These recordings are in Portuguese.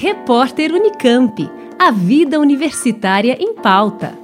Repórter Unicamp. A vida universitária em pauta.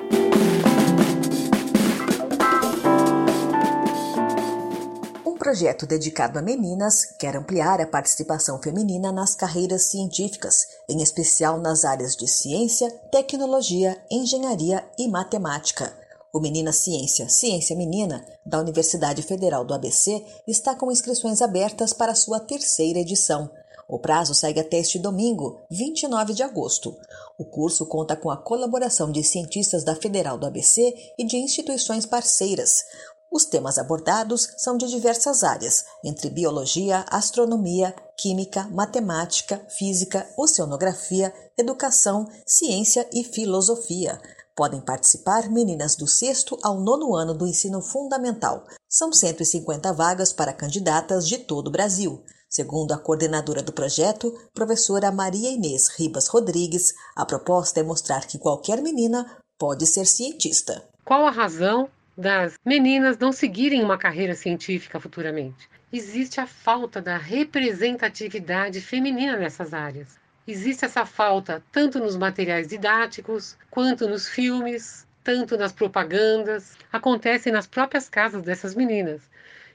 Um projeto dedicado a meninas quer ampliar a participação feminina nas carreiras científicas, em especial nas áreas de ciência, tecnologia, engenharia e matemática. O Menina Ciência, Ciência Menina, da Universidade Federal do ABC, está com inscrições abertas para sua terceira edição. O prazo segue até este domingo, 29 de agosto. O curso conta com a colaboração de cientistas da Federal do ABC e de instituições parceiras. Os temas abordados são de diversas áreas, entre biologia, astronomia, química, matemática, física, oceanografia, educação, ciência e filosofia. Podem participar meninas do sexto ao nono ano do ensino fundamental. São 150 vagas para candidatas de todo o Brasil. Segundo a coordenadora do projeto, professora Maria Inês Ribas Rodrigues, a proposta é mostrar que qualquer menina pode ser cientista. Qual a razão das meninas não seguirem uma carreira científica futuramente? Existe a falta da representatividade feminina nessas áreas. Existe essa falta tanto nos materiais didáticos, quanto nos filmes, tanto nas propagandas, acontece nas próprias casas dessas meninas.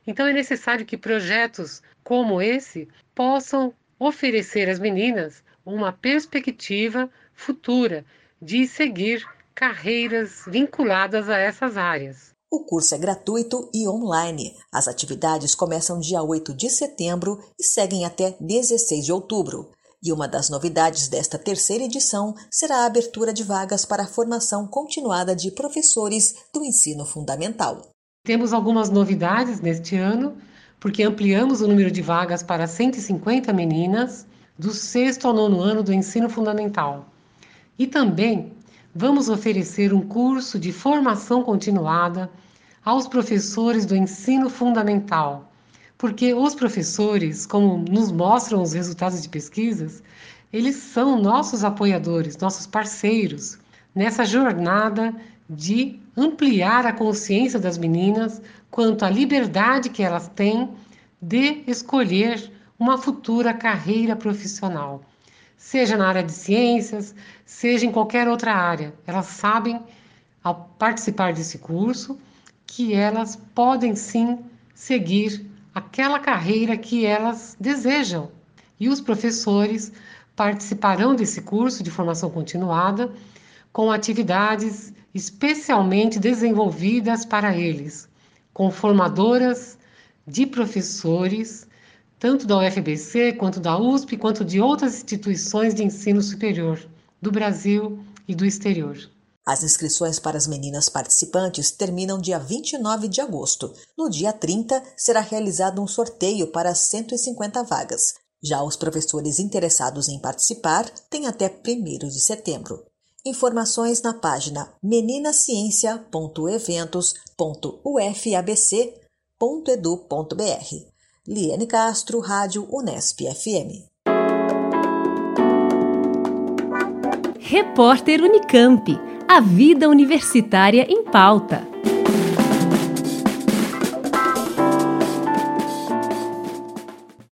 Então é necessário que projetos como esse possam oferecer às meninas uma perspectiva futura de seguir carreiras vinculadas a essas áreas. O curso é gratuito e online. As atividades começam dia 8 de setembro e seguem até 16 de outubro. E uma das novidades desta terceira edição será a abertura de vagas para a formação continuada de professores do ensino fundamental. Temos algumas novidades neste ano, porque ampliamos o número de vagas para 150 meninas do sexto ao nono ano do ensino fundamental. E também vamos oferecer um curso de formação continuada aos professores do ensino fundamental porque os professores, como nos mostram os resultados de pesquisas, eles são nossos apoiadores, nossos parceiros nessa jornada de ampliar a consciência das meninas quanto à liberdade que elas têm de escolher uma futura carreira profissional, seja na área de ciências, seja em qualquer outra área. Elas sabem, ao participar desse curso, que elas podem sim seguir aquela carreira que elas desejam. E os professores participarão desse curso de formação continuada com atividades especialmente desenvolvidas para eles, com formadoras de professores, tanto da UFBC, quanto da USP, quanto de outras instituições de ensino superior do Brasil e do exterior. As inscrições para as meninas participantes terminam dia 29 de agosto. No dia 30, será realizado um sorteio para 150 vagas. Já os professores interessados em participar têm até 1 de setembro. Informações na página meninaciencia.eventos.ufabc.edu.br. Liane Castro, Rádio Unesp FM. Repórter Unicamp. A vida universitária em pauta.